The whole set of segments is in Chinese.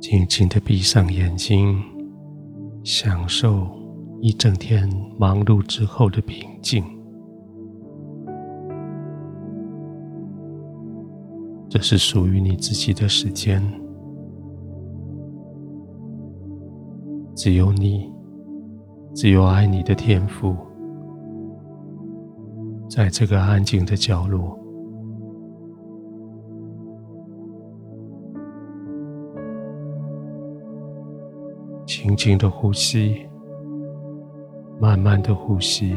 轻轻的闭上眼睛，享受一整天忙碌之后的平静。这是属于你自己的时间，只有你，只有爱你的天赋，在这个安静的角落。轻轻的呼吸，慢慢的呼吸，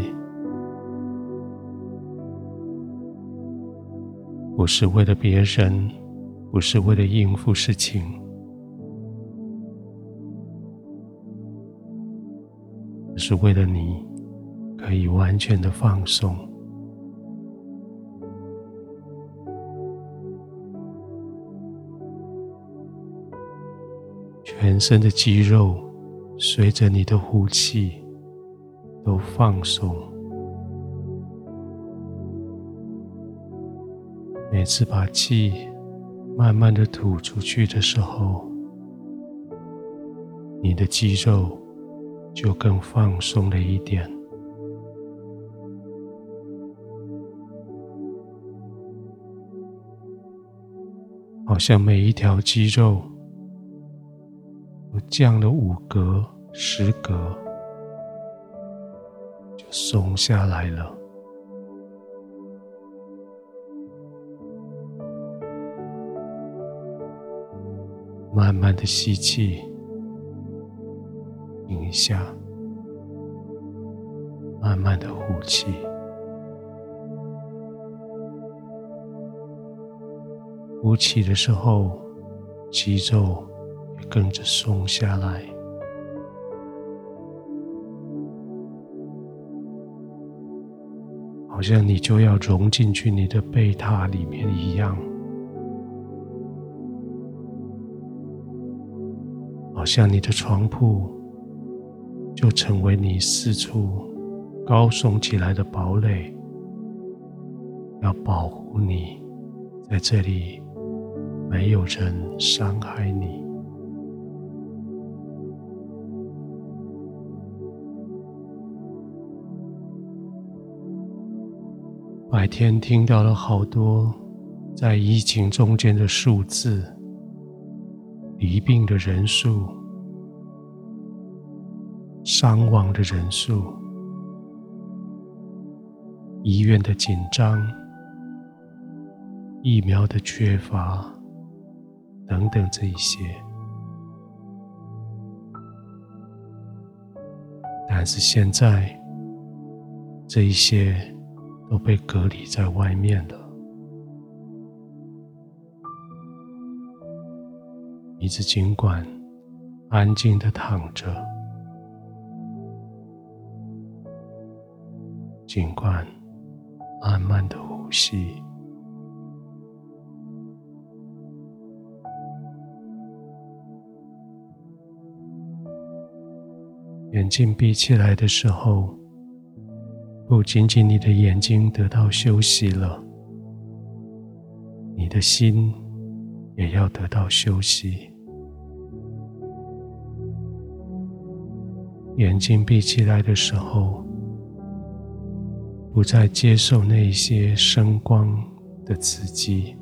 不是为了别人，不是为了应付事情，是为了你可以完全的放松，全身的肌肉。随着你的呼气，都放松。每次把气慢慢的吐出去的时候，你的肌肉就更放松了一点，好像每一条肌肉。降了五格、十格，就松下来了。慢慢的吸气，停一下，慢慢的呼气。呼气的时候，肌肉。跟着松下来，好像你就要融进去你的被榻里面一样，好像你的床铺就成为你四处高耸起来的堡垒，要保护你，在这里没有人伤害你。白天听到了好多在疫情中间的数字，罹病的人数、伤亡的人数、医院的紧张、疫苗的缺乏等等这一些，但是现在这一些。都被隔离在外面了。你只尽管安静的躺着，尽管慢慢的呼吸，眼睛闭起来的时候。不仅仅你的眼睛得到休息了，你的心也要得到休息。眼睛闭起来的时候，不再接受那些声光的刺激，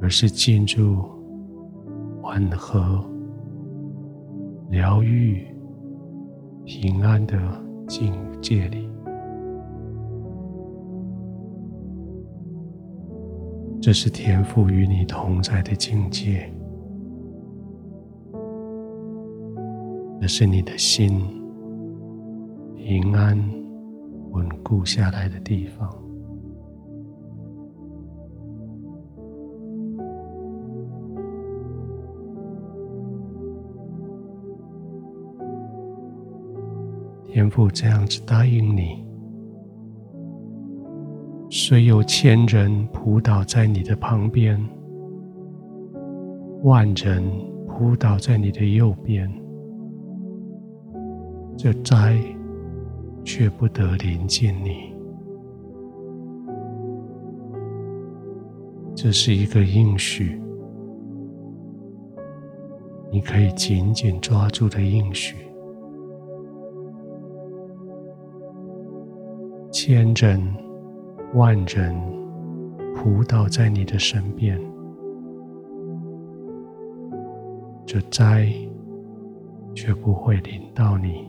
而是进入缓和、疗愈。平安的境界里，这是天赋与你同在的境界，这是你的心平安稳固下来的地方。天父这样子答应你：虽有千人扑倒在你的旁边，万人扑倒在你的右边，这灾却不得临近你。这是一个应许，你可以紧紧抓住的应许，千人万人扑倒在你的身边，这灾却不会临到你。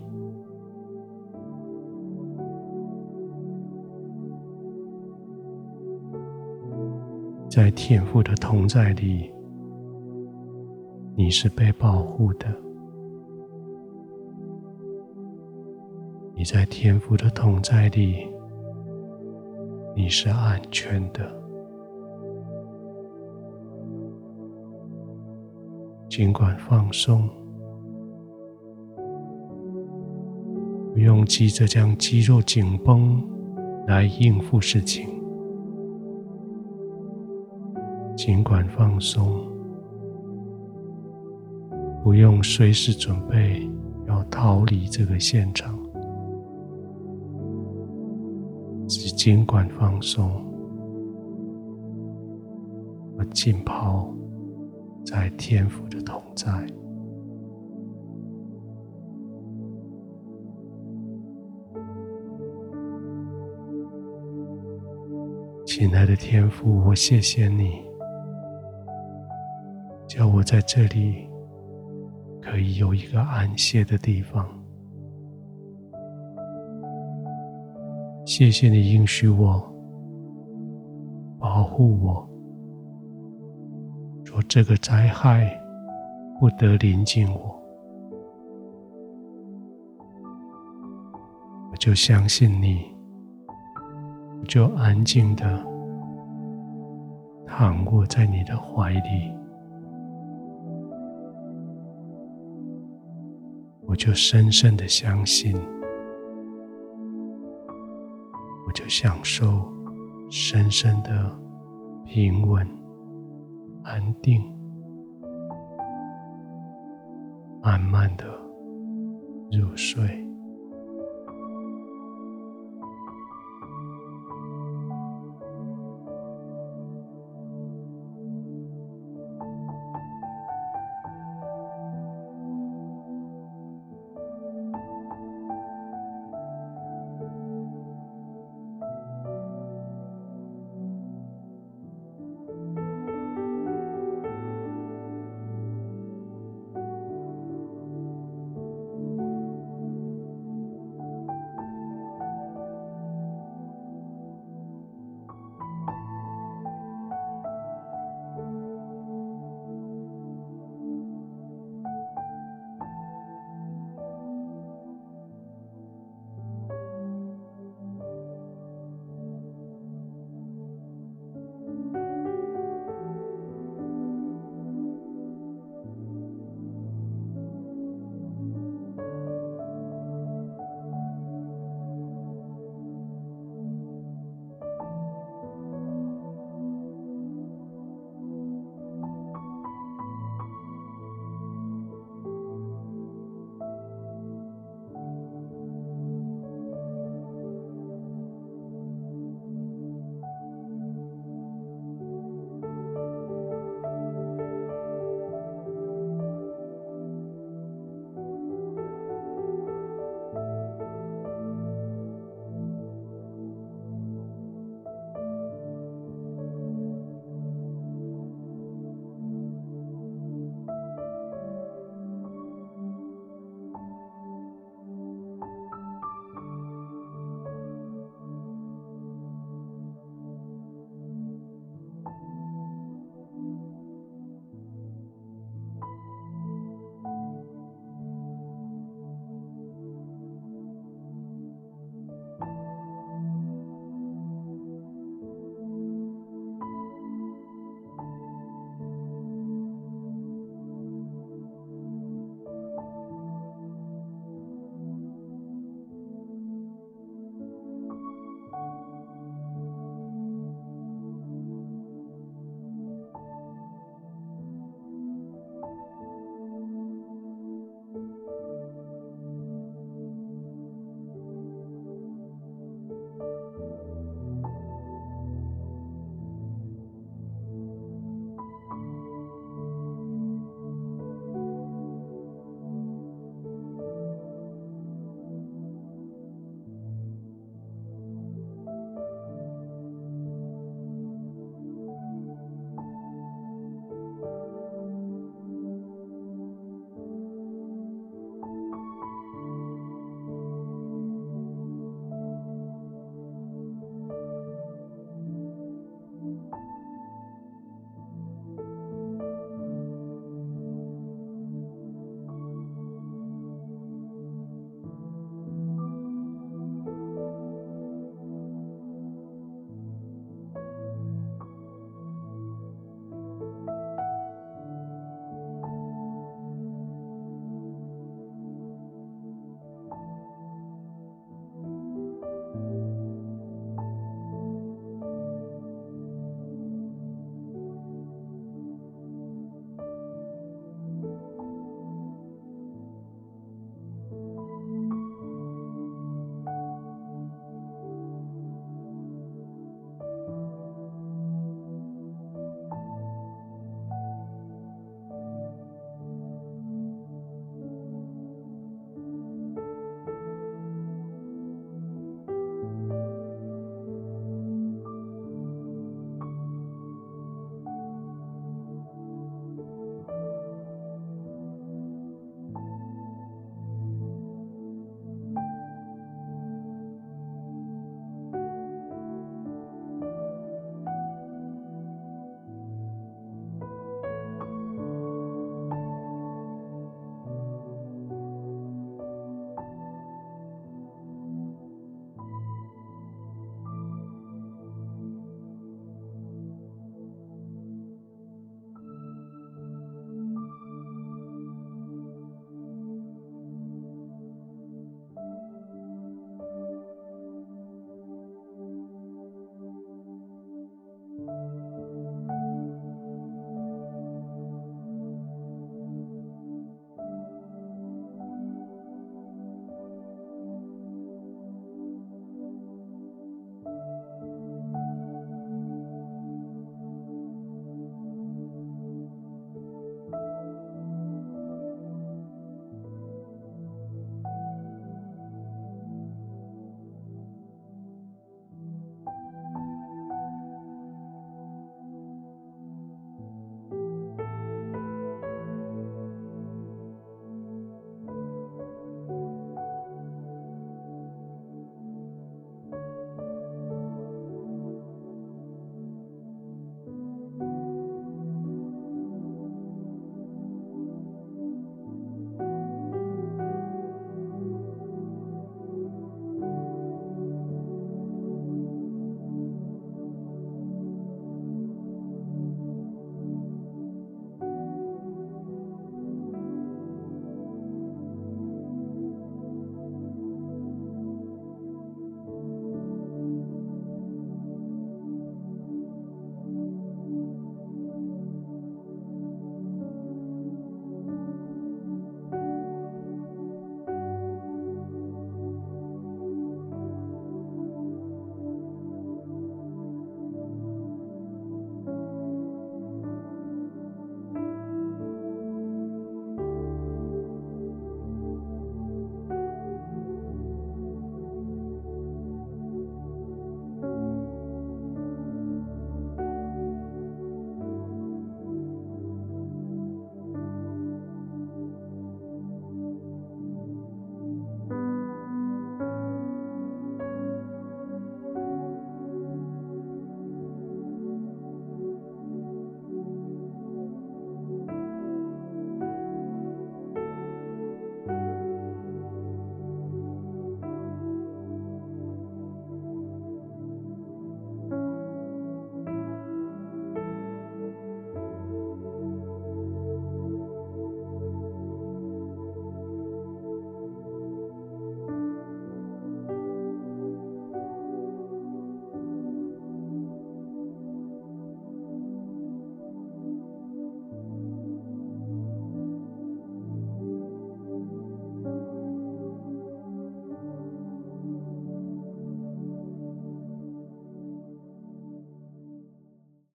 在天父的同在里，你是被保护的；你在天父的同在里，你是安全的。尽管放松，不用急着将肌肉紧绷来应付事情。尽管放松，不用随时准备要逃离这个现场，尽管放松，我浸泡在天父的同在。亲爱的天父，我谢谢你。叫我在这里可以有一个安歇的地方。谢谢你应许我，保护我，说这个灾害不得临近我。我就相信你，我就安静的躺卧在你的怀里。我就深深的相信，就享受深深的平稳、安定，慢慢的入睡。